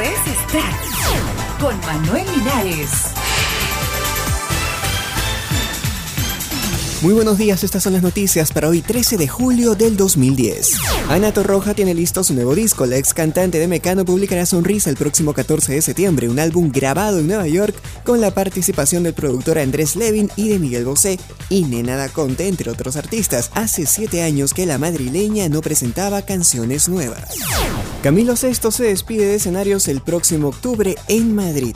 es Stack con Manuel Linares. Muy buenos días, estas son las noticias para hoy 13 de julio del 2010. Ana Torroja tiene listo su nuevo disco. La ex cantante de Mecano publicará Sonrisa el próximo 14 de septiembre, un álbum grabado en Nueva York con la participación del productor Andrés Levin y de Miguel Bosé y Nena Da Conte, entre otros artistas. Hace 7 años que la madrileña no presentaba canciones nuevas. Camilo VI se despide de escenarios el próximo octubre en Madrid.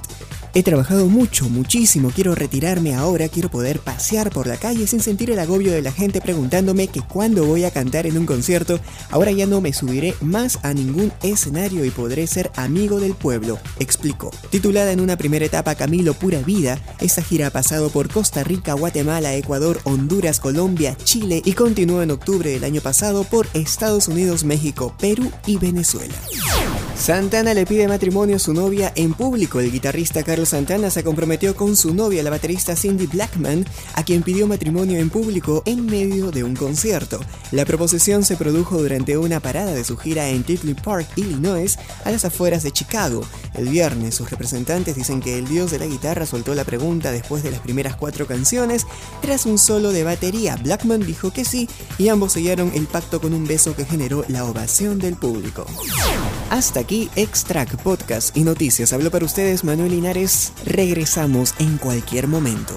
He trabajado mucho, muchísimo, quiero retirarme ahora, quiero poder pasear por la calle sin sentir el agobio de la gente preguntándome que cuándo voy a cantar en un concierto, ahora ya no me subiré más a ningún escenario y podré ser amigo del pueblo, explicó. Titulada en una primera etapa Camilo Pura Vida, esta gira ha pasado por Costa Rica, Guatemala, Ecuador, Honduras, Colombia, Chile y continuó en octubre del año pasado por Estados Unidos, México, Perú y Venezuela. Santana le pide matrimonio a su novia en público. El guitarrista Carlos Santana se comprometió con su novia, la baterista Cindy Blackman, a quien pidió matrimonio en público en medio de un concierto. La proposición se produjo durante una parada de su gira en Titley Park, Illinois, a las afueras de Chicago. El viernes, sus representantes dicen que el dios de la guitarra soltó la pregunta después de las primeras cuatro canciones. Tras un solo de batería, Blackman dijo que sí y ambos sellaron el pacto con un beso que generó la ovación del público. Hasta aquí Extract Podcast y Noticias. Habló para ustedes Manuel Linares. Regresamos en cualquier momento.